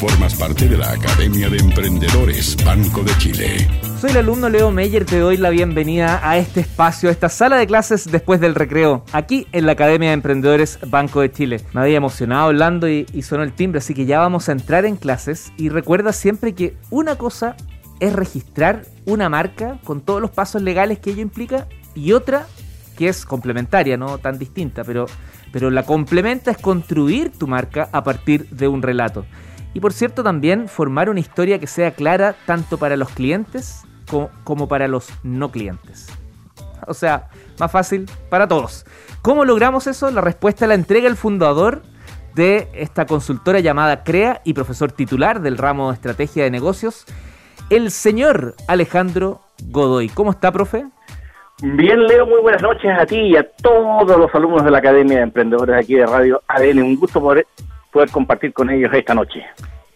Formas parte de la Academia de Emprendedores Banco de Chile. Soy el alumno Leo Meyer, te doy la bienvenida a este espacio, a esta sala de clases después del recreo, aquí en la Academia de Emprendedores Banco de Chile. Me había emocionado hablando y, y sonó el timbre, así que ya vamos a entrar en clases y recuerda siempre que una cosa es registrar una marca con todos los pasos legales que ello implica y otra que es complementaria, no tan distinta, pero, pero la complementa es construir tu marca a partir de un relato. Y por cierto también formar una historia que sea clara tanto para los clientes como, para los no clientes. O sea, más fácil para todos. ¿Cómo logramos eso? La respuesta la entrega el fundador de esta consultora llamada CREA y profesor titular del ramo de estrategia de negocios, el señor Alejandro Godoy. ¿Cómo está, profe? Bien, Leo, muy buenas noches a ti y a todos los alumnos de la Academia de Emprendedores aquí de Radio ADN. Un gusto poder, poder compartir con ellos esta noche.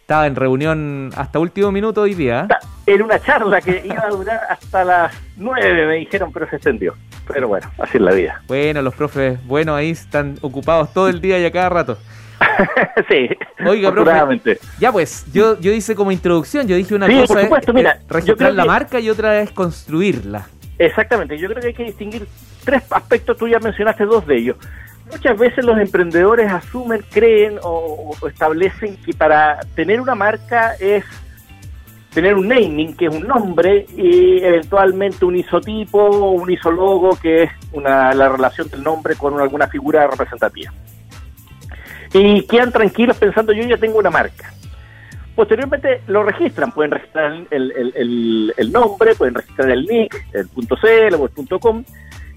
Estaba en reunión hasta último minuto hoy día. ¿eh? En una charla que iba a durar hasta las nueve, me dijeron, pero se extendió. Pero bueno, así es la vida. Bueno, los profes, bueno, ahí están ocupados todo el día y a cada rato. sí, Oiga, profe, ya pues, yo, yo hice como introducción, yo dije una sí, cosa por supuesto, es, mira, es registrar la que... marca y otra es construirla. Exactamente, yo creo que hay que distinguir tres aspectos, tú ya mencionaste dos de ellos. Muchas veces los emprendedores asumen, creen o, establecen que para tener una marca es tener un naming, que es un nombre, y eventualmente un isotipo o un isologo, que es una, la relación del nombre con una, alguna figura representativa. Y quedan tranquilos pensando, yo ya tengo una marca. Posteriormente lo registran, pueden registrar el, nombre, pueden registrar el nick, el .cl o el .com,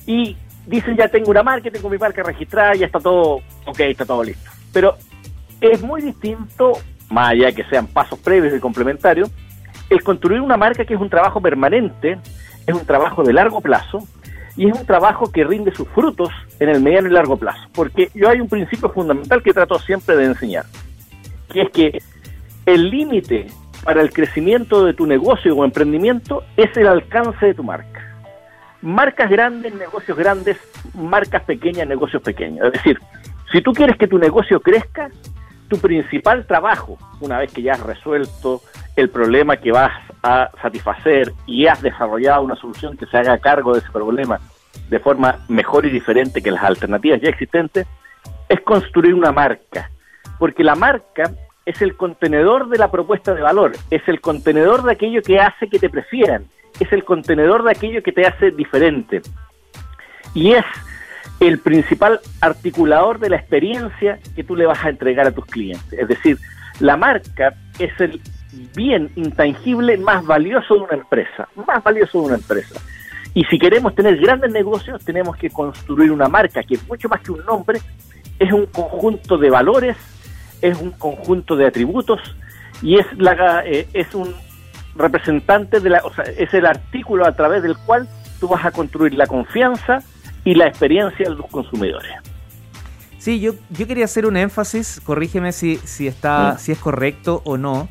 y dicen ya tengo una marca, tengo mi marca registrada, ya está todo, ok, está todo listo. Pero es muy distinto, más allá de que sean pasos previos y complementarios, el construir una marca que es un trabajo permanente, es un trabajo de largo plazo, y es un trabajo que rinde sus frutos en el mediano y largo plazo. Porque yo hay un principio fundamental que trato siempre de enseñar, que es que el límite para el crecimiento de tu negocio o emprendimiento es el alcance de tu marca. Marcas grandes, negocios grandes, marcas pequeñas, negocios pequeños. Es decir, si tú quieres que tu negocio crezca, tu principal trabajo, una vez que ya has resuelto el problema que vas a satisfacer y has desarrollado una solución que se haga cargo de ese problema de forma mejor y diferente que las alternativas ya existentes, es construir una marca. Porque la marca es el contenedor de la propuesta de valor, es el contenedor de aquello que hace que te prefieran, es el contenedor de aquello que te hace diferente. Y es el principal articulador de la experiencia que tú le vas a entregar a tus clientes. Es decir, la marca es el bien intangible más valioso de una empresa, más valioso de una empresa. Y si queremos tener grandes negocios, tenemos que construir una marca que es mucho más que un nombre, es un conjunto de valores, es un conjunto de atributos y es la eh, es un representante de la, o sea, es el artículo a través del cual tú vas a construir la confianza y la experiencia de los consumidores. Sí, yo, yo quería hacer un énfasis, corrígeme si, si está, si es correcto o no,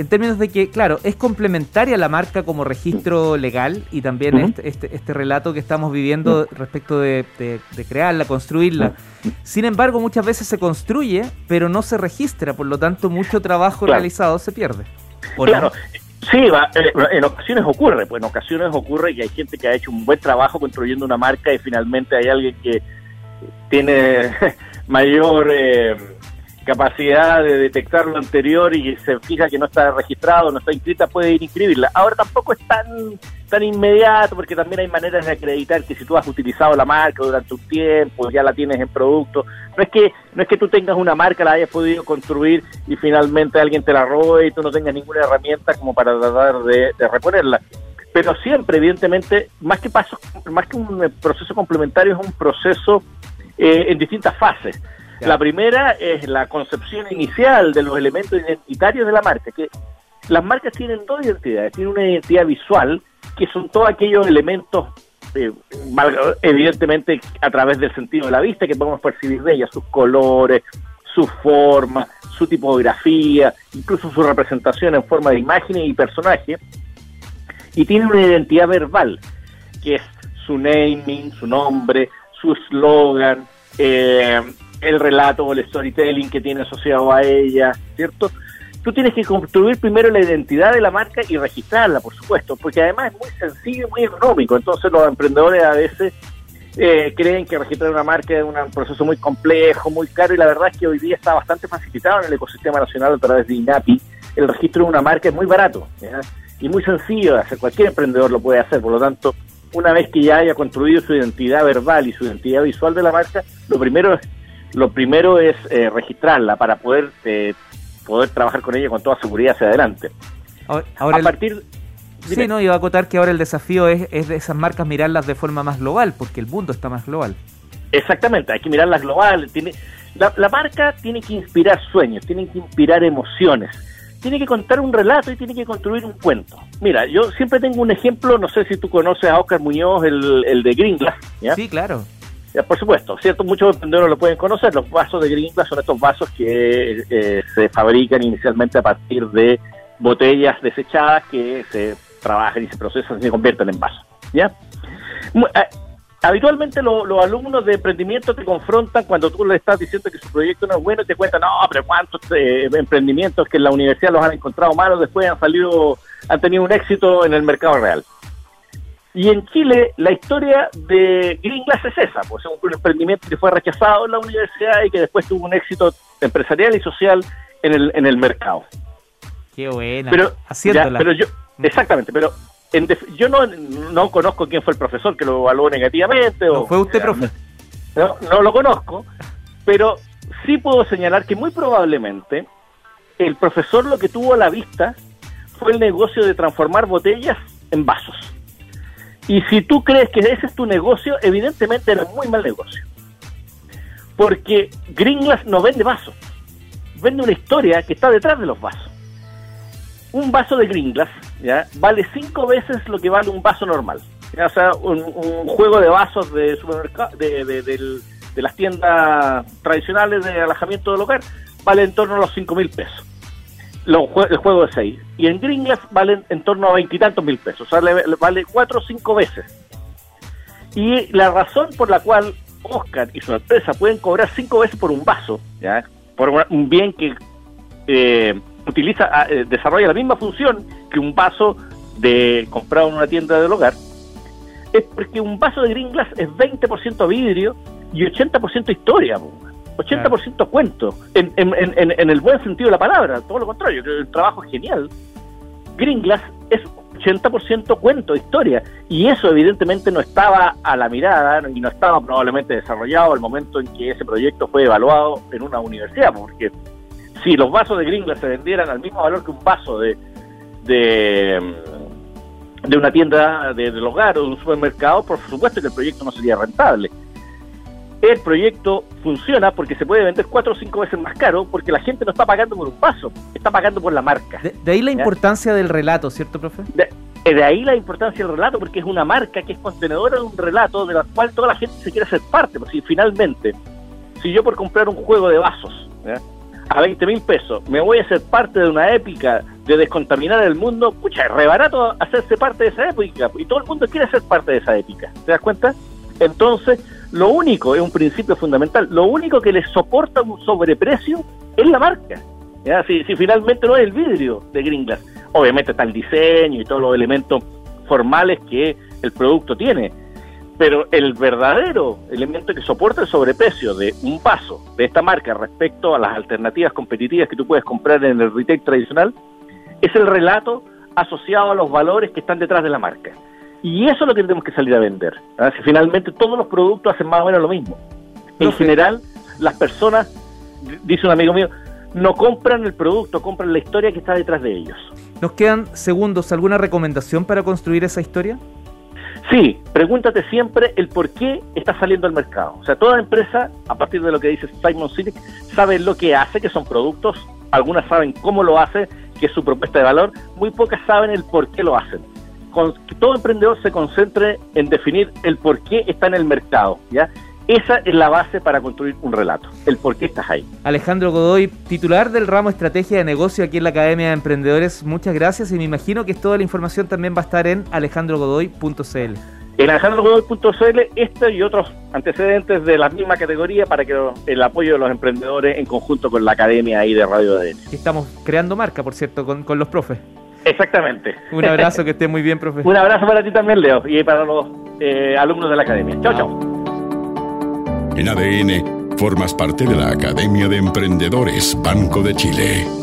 en términos de que, claro, es complementaria la marca como registro legal y también este, este, este relato que estamos viviendo respecto de, de- de crearla, construirla. Sin embargo, muchas veces se construye, pero no se registra, por lo tanto, mucho trabajo Claro. realizado se pierde. ¿O no? Claro, sí, va, eh, en ocasiones ocurre, pues en ocasiones ocurre que hay gente que ha hecho un buen trabajo construyendo una marca y finalmente hay alguien que tiene mayor eh, capacidad de detectar lo anterior y se fija que no está registrado, no está inscrita, puede ir a inscribirla. Ahora tampoco es tan tan inmediato porque también hay maneras de acreditar que si tú has utilizado la marca durante un tiempo, ya la tienes en producto, no es que no es que tú tengas una marca, la hayas podido construir y finalmente alguien te la robe y tú no tengas ninguna herramienta como para tratar de, de reponerla. Pero siempre, evidentemente, más que paso, más que un eh, proceso complementario, es un proceso eh, en distintas fases. La primera es la concepción inicial de los elementos identitarios de la marca, que las marcas tienen dos identidades, tienen una identidad visual, que son todos aquellos elementos, eh, evidentemente a través del sentido de la vista, que podemos percibir de ellas, sus colores, su forma, su tipografía, incluso su representación en forma de imágenes y personajes, y tienen una identidad verbal, que es su naming, su nombre, su eslogan, eh, el relato o el storytelling que tiene asociado a ella, ¿cierto? Tú tienes que construir primero la identidad de la marca y registrarla, por supuesto, porque además es muy sencillo y muy económico. Entonces los emprendedores a veces eh, creen que registrar una marca es un proceso muy complejo, muy caro, y la verdad es que hoy día está bastante facilitado en el ecosistema nacional a través de INAPI. El registro de una marca es muy barato y muy sencillo de hacer. Cualquier emprendedor lo puede hacer, por lo tanto, una vez que ya haya construido su identidad verbal y su identidad visual de la marca, lo primero es, lo primero es eh, registrarla para poder, eh, poder trabajar con ella con toda seguridad hacia adelante. Ahora, a partir Sí, no, iba a acotar que ahora el desafío es, es de esas marcas mirarlas de forma más global, porque el mundo está más global. Exactamente, hay que mirarlas global. Tiene, la, la marca tiene que inspirar sueños, tiene que inspirar emociones, tiene que contar un relato y tiene que construir un cuento. Mira, yo siempre tengo un ejemplo, no sé si tú conoces a Oscar Muñoz, el, el de Gringlas. Sí, claro. Por supuesto, cierto, muchos emprendedores lo pueden conocer. Los vasos de Gringlas son estos vasos que eh, se fabrican inicialmente a partir de botellas desechadas que se trabajan y se procesan y se convierten en vasos. ¿ya? Eh, habitualmente los alumnos de emprendimiento te confrontan cuando tú le estás diciendo que su proyecto no es bueno y te cuentan, no, pero cuántos eh, emprendimientos que en la universidad los han encontrado malos, después han salido, han tenido un éxito en el mercado real. Y en Chile la historia de Green Glass es esa, pues es un emprendimiento que fue rechazado en la universidad y que después tuvo un éxito empresarial y social en el, en el mercado. Qué buena. Pero, pero yo, Exactamente, pero yo no, no conozco quién fue el profesor que lo evaluó negativamente. o, fue usted, profesor? No, no lo conozco, pero sí puedo señalar que muy probablemente el profesor lo que tuvo a la vista fue el negocio de transformar botellas en vasos. Y si tú crees que ese es tu negocio, evidentemente era muy mal negocio. Porque Gringlas no vende vasos, vende una historia que está detrás de los vasos un vaso de Green Glass ¿ya? vale cinco veces lo que vale un vaso normal. O sea, un, juego de vasos de supermercado, de, de, las tiendas tradicionales de alojamiento del hogar vale en torno a los cinco mil pesos. El juego de seis. Y en Green Glass vale en torno a veintitantos mil pesos. O sea, le, vale cuatro o cinco veces. Y la razón por la cual Oscar y su empresa pueden cobrar cinco veces por un vaso, ¿ya? por un bien que eh, utiliza, ah, eh, desarrolla la misma función que un vaso de comprado en una tienda del hogar, es porque un vaso de Green Glass es 20% vidrio y 80% historia, 80% cuento, en, en, en, en, el buen sentido de la palabra, todo lo contrario, el trabajo es genial. Green Glass es 80% cuento, historia, y eso evidentemente no estaba a la mirada y no estaba probablemente desarrollado al momento en que ese proyecto fue evaluado en una universidad, porque si los vasos de Gringlas se vendieran al mismo valor que un vaso de, de, de una tienda de, del hogar o de un supermercado, por supuesto que el proyecto no sería rentable. El proyecto funciona porque se puede vender cuatro o cinco veces más caro porque la gente no está pagando por un vaso, está pagando por la marca. De, ahí la importancia del relato, ¿cierto, profe? De, de, ahí la importancia del relato porque es una marca que es contenedora de un relato de la cual toda la gente se quiere hacer parte. Porque si finalmente, si yo por comprar un juego de vasos, a 20 mil pesos, me voy a hacer parte de una épica de descontaminar el mundo, pucha, es re barato hacerse parte de esa épica y todo el mundo quiere ser parte de esa épica, ¿te das cuenta? Entonces, lo único, es un principio fundamental, lo único que le soporta un sobreprecio es la marca. ¿ya? Si, si finalmente no es el vidrio de Gringlas, obviamente está el diseño y todos los elementos formales que el producto tiene, pero el verdadero elemento que soporta el sobreprecio de un paso de esta marca respecto a las alternativas competitivas que tú puedes comprar en el retail tradicional es el relato asociado a los valores que están detrás de la marca. Y eso es lo que tenemos que salir a vender. Si finalmente todos los productos hacen más o menos lo mismo. En general, las personas, dice un amigo mío, no compran el producto, compran la historia que está detrás de ellos. ¿Nos quedan segundos? ¿Alguna recomendación para construir esa historia? Sí, pregúntate siempre el por qué está saliendo al mercado. O sea, toda empresa, a partir de lo que dice Simon Sinek, sabe lo que hace, que son productos, algunas saben cómo lo hace, que es su propuesta de valor, muy pocas saben el por qué lo hacen. Con, que todo emprendedor se concentre en definir el por qué está en el mercado, ¿ya? Esa es la base para construir un relato, el por qué estás ahí. Alejandro Godoy, titular del ramo Estrategia de Negocio aquí en la Academia de Emprendedores, muchas gracias y me imagino que toda la información también va a estar en alejandrogodoy.cl. en alejandrogodoy.cl este y otros antecedentes de la misma categoría para que el apoyo de los emprendedores en conjunto con la academia ahí de Radio ADN. Estamos creando marca, por cierto, con, con los profes. Exactamente. Un abrazo, que esté muy bien, profe. Un abrazo para ti también, Leo, y para los eh, alumnos de la academia. Chao, chao. En ADN formas parte de la Academia de Emprendedores Banco de Chile.